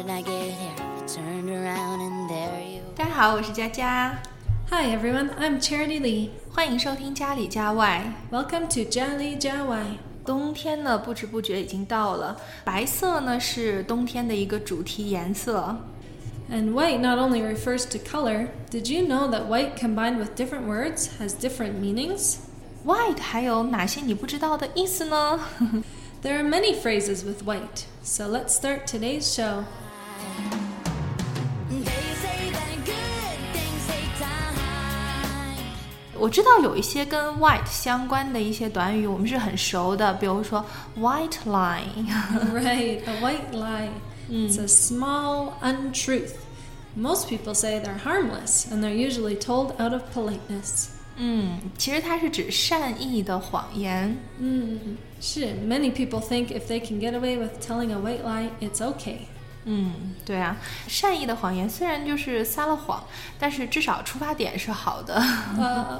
大家好，我是佳佳， Hi everyone, I'm Charity Lee. 欢迎收听家里家外。 Welcome to Jia Li Jia Wai. 冬天呢，不知不觉已经到了。白色呢是冬天的一个主题颜色。 And white not only refers to color, did you know that white combined with different words has different meanings? White 还有哪些你不知道的意思呢？ There are many phrases with white, so let's start today's show. They say that good things take time. 我知道有一些跟 white 相关的一些短语，我们是很熟的，比如说 white lie。 right, a white lie. It's a small untruth. Most people say they're harmless, and they're usually told out of politeness. 嗯，其实它是指善意的谎言。 Mm, shit, many people think if they can get away with telling a white lie, it's okay. 嗯，对啊，善意的谎言虽然就是撒了谎，但是至少出发点是好的。Uh,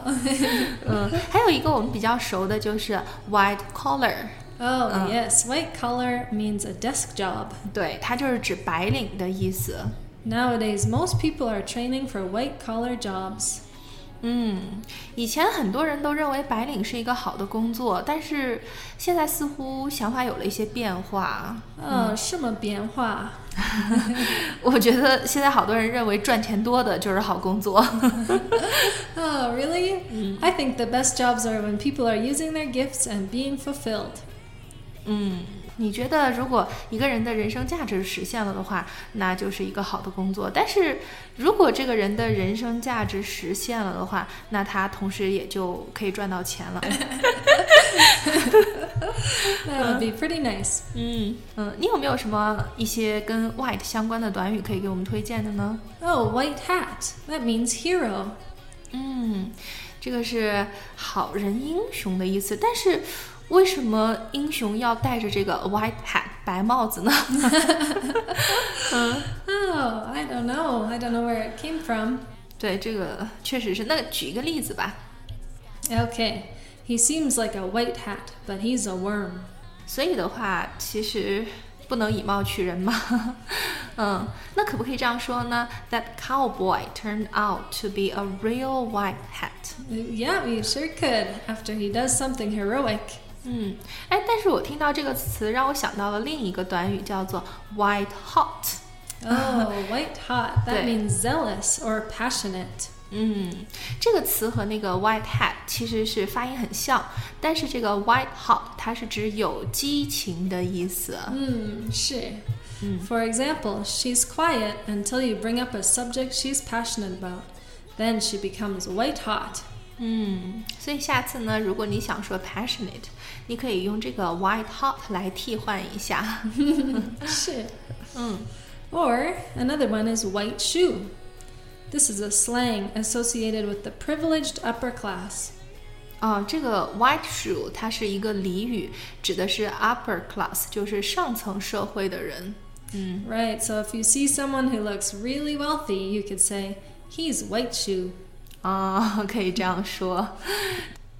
嗯，还有一个我们比较熟的就是 white collar，oh, yes, white collar means a desk job. 对，它就是指白领的意思。Nowadays, most people are training for white collar jobs. 嗯，以前很多人都认为白领是一个好的工作，但是现在似乎想法有了一些变化。Oh, 什么变化？我觉得现在好多人认为赚钱多的就是好工作。Oh, really? I think the best jobs are when people are using their gifts and being fulfilled. 嗯，你觉得如果一个人的人生价值实现了的话，那就是一个好的工作。但是如果这个人的人生价值实现了的话，那他同时也就可以赚到钱了。That would be pretty nice. 嗯嗯，你有没有什么一些跟 white 相关的短语可以给我们推荐的呢？Oh, white hat. That means hero. 嗯，这个是好人英雄的意思，但是为什么英雄要戴着这个 white hat 白帽子呢？嗯，Oh, I don't know, I don't know where it came from. 对，这个确实是。那举一个例子吧。Okay, he seems like a white hat, but he's a worm. 所以的话，其实不能以貌取人嘛。嗯，那可不可以这样说呢？That cowboy turned out to be a real white hat. Yeah, you sure could after he does something heroic. 嗯，哎，但是我听到这个词，让我想到了另一个短语，叫做 white hot。 Oh, white hot. That 对。 means zealous or passionate. 嗯，这个词和那个 white hat 其实是发音很像，但是这个 white hot 它是指有激情的意思。 Hmm, sure. For example, she's quiet until you bring up a subject she's passionate about. Then she becomes white hot. 嗯，所以下次呢，如果你想说 passionate，你可以用这个 white hot 来替换一下。 Sure. 嗯 Or another one is white shoe. This is a slang associated with the privileged upper class. 啊，这个 white shoe 它是一个俚语，指的是 upper class，就是上层社会的人。 Right, so if you see someone who looks really wealthy, you could say, he's white shoe. 啊，可以这样说。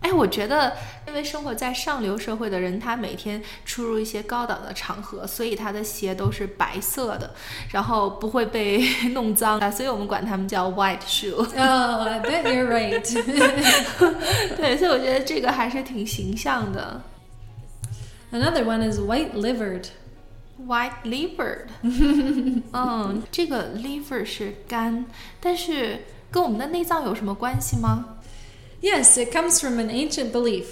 哎，我觉得，因为生活在上流社会的人，他每天出入一些高档的场合，所以他的鞋都是白色的，然后不会被 弄脏啊，所以我们管他们叫 white shoe。Oh, I bet you're right. 对，所以我觉得这个还是挺形象的。Another one is white livered. White livered，嗯，这个 liver 是肝，但是跟我们的内脏有什么关系吗？ Yes, it comes from an ancient belief.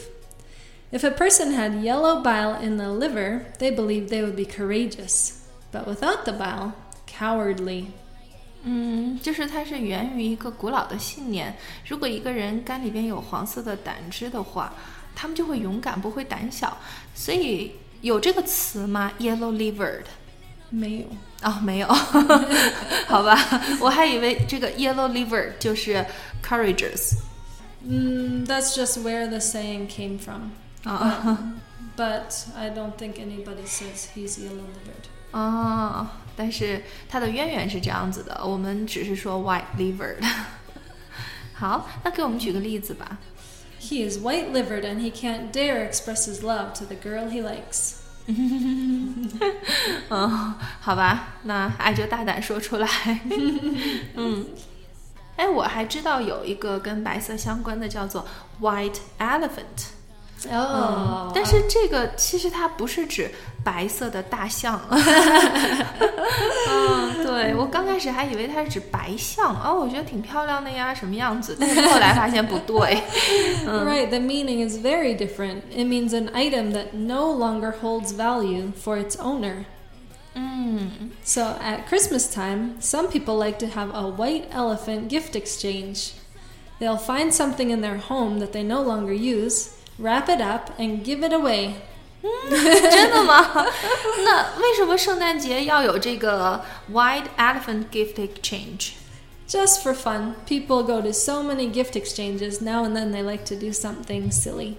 If a person had yellow bile in the liver, they believed they would be courageous. But without the bile, cowardly. 嗯，就是它是源于一个古老的信念，如果一个人肝里边有黄色的胆汁的话，他们就会勇敢，不会胆小。所以有这个词吗？Yellow livered？ 没有。哦，没有，好吧，我还以为这个 yellow liver 就是 courageous。 Mm, that's just where the saying came from. 啊 But I don't think anybody says he's yellow livered. 哦，但是它的渊源是这样子的，我们只是说 white livered。好，那给我们举个例子吧。 He is white livered and he can't dare express his love to the girl he likes. 嗯，好吧，那爱就大胆说出来。嗯，哎，我还知道有一个跟白色相关的，叫做 white elephant。哦嗯，但是这个其实它不是指白色的大象。嗯，对我刚开始还以为它是指白象，哦，我觉得挺漂亮的呀，什么样子？但是后来发现不对。 Right, the meaning is very different. It means an item that no longer holds value for its owner. 嗯 So at Christmas time, some people like to have a white elephant gift exchange. They'll find something in their home that they no longer use, wrap it up, and give it away. 真的吗？那为什么圣诞节要有这个 White Elephant Gift Exchange？ Just for fun, people go to so many gift exchanges. Now and then they like to do something silly.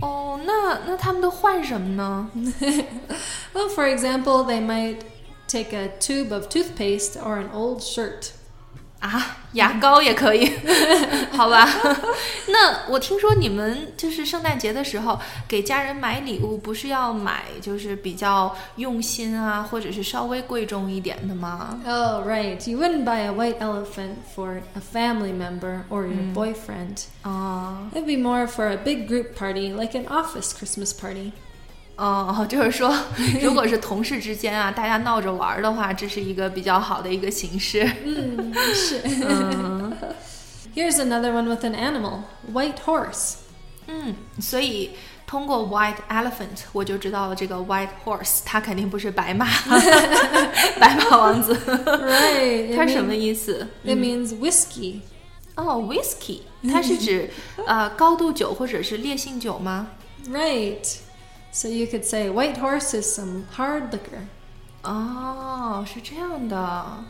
哦，那那他们都换什么呢？ Well, for example, they might take a tube of toothpaste or an old shirt. 啊，牙膏也可以，好吧？那我听说你们就是圣诞节的时候给家人买礼物，不是要买就是比较用心啊，或者是稍微贵重一点的吗？Oh, right. You wouldn't buy a white elephant for a family member or your boyfriend. 哦 It'd be more for a big group party, like an office Christmas party. 哦，就是说，如果是同事之间啊，大家闹着玩儿的话，这是一个比较好的一个形式。嗯是 Here's another one with an animal white horse. 嗯，所以通过 white elephant，我就知道了这个 white horse，它肯定不是白马，白马王子。Right. 它什么意思？it means whiskey. 哦，whiskey，它是指呃高度酒或者是烈性酒吗？Right. So you could say white horse is some hard liquor. 哦，是这样的。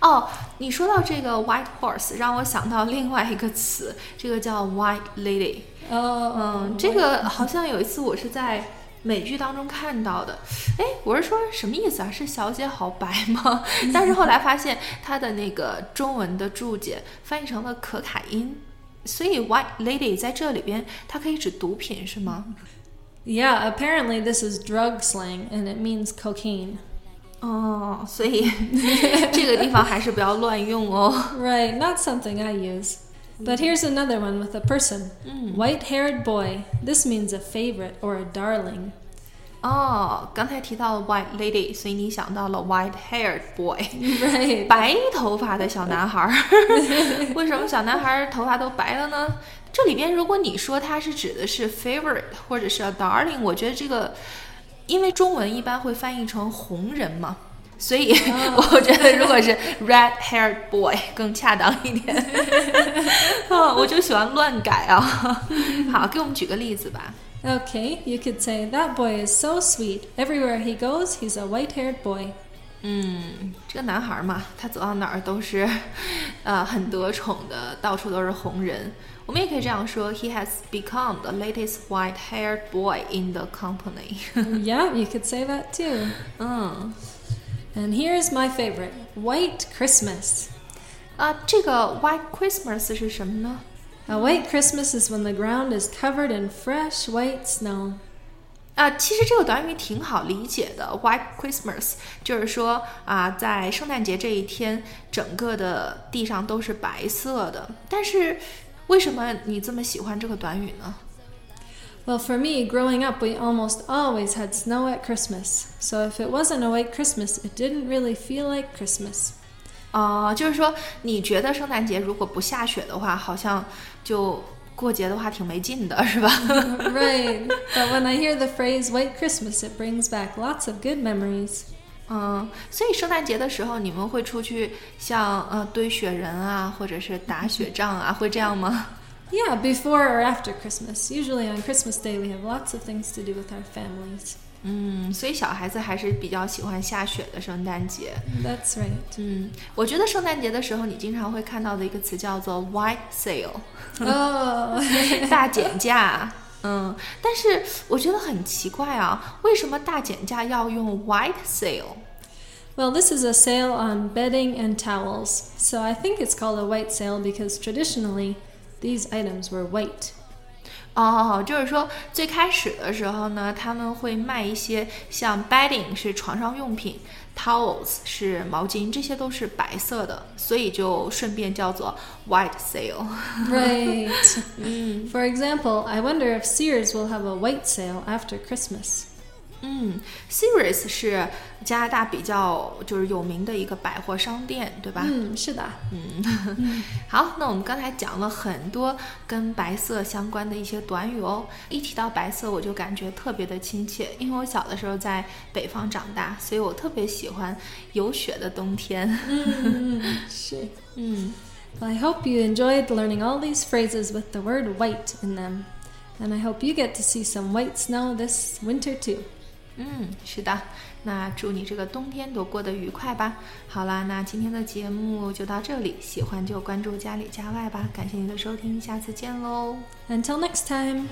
哦，你说到这个 white horse，让我想到另外一个词，这个叫 white lady。Oh, 嗯，这个好像有一次我是在美剧当中看到的。哎，我是说什么意思啊？是小姐好白吗？但是后来发现它的那个中文的注解翻译成了可卡因，所以 white lady 在这里边它可以指毒品是吗？Yeah, apparently this is drug slang and it means cocaine. 哦，所以这个地方还是不要乱用哦。 Right, not something I use. But here's another one with a person. White haired boy. This means a favorite or a darling. 哦，刚才提到了 white lady，所以你想到了 white haired boy，白头发的小男孩儿。为什么小男孩儿头发都白了呢？这里边如果你说它是指的是 favorite 或者是 a darling，我觉得这个，因为中文一般会翻译成红人嘛。所以我觉得，如果是 red haired boy 更恰当一点。啊，我就喜欢乱改啊。好，给我们举个例子吧。Okay, you could say, That boy is so sweet. Everywhere he goes, he's a white haired boy. 嗯，这个男孩嘛，他走到哪儿都是，呃，很得宠的，到处都是红人。我们也可以这样说，He has become the latest white-haired boy in the company 。 yeah, you could say that too. 嗯， And here's my favorite White Christmas. 啊，这个 White Christmas 是什么呢？ A white Christmas is when the ground is covered in fresh white snow. 啊，其实这个短语挺好理解的。White Christmas 就是说啊，在圣诞节这一天，整个的地上都是白色的。但是，为什么你这么喜欢这个短语呢？ Well, for me, growing up, we almost always had snow at Christmas. So if it wasn't a white Christmas, it didn't really feel like Christmas. 啊、就是说，你觉得圣诞节如果不下雪的话，好像就过节的话挺没劲的，是吧？right. But when I hear the phrase white Christmas, it brings back lots of good memories. 嗯，所以圣诞节的时候，你们会出去像呃堆雪人啊，或者是打雪仗啊，会这样吗？Yeah, before or after Christmas. Usually on Christmas Day, we have lots of things to do with our families. 嗯，所以小孩子还是比较喜欢下雪的圣诞节。 That's right. 嗯，我觉得圣诞节的时候，你经常会看到的一个词叫做 white sale， oh, 大减价。嗯，但是我觉得很奇怪啊，为什么大减价要用 white sale？ well, this is a sale on bedding and towels. So I think it's called a white sale because traditionally these items were white. 哦，就是说最开始的时候呢，他们会卖一些像 bedding 是床上用品，towels 是毛巾，这些都是白色的，所以就顺便叫做 white sale。Right. 嗯 For example, I wonder if Sears will have a white sale after Christmas. 嗯，Sears 是加拿大比较就是有名的一个百货商店，对吧？嗯，是的。嗯，好，那我们刚才讲了很多跟白色相关的一些短语哦。一提到白色，我就感觉特别的亲切，因为我小的时候在北方长大，所以我特别喜欢有雪的冬天。嗯，是。嗯，Well, I hope you enjoyed learning all these phrases with the word white in them, and I hope you get to see some white snow this winter too. 嗯，是的。那祝你这个冬天都过得愉快吧。好啦，那今天的节目就到这里，喜欢就关注家里家外吧。感谢您的收听，下次见喽。Until next time.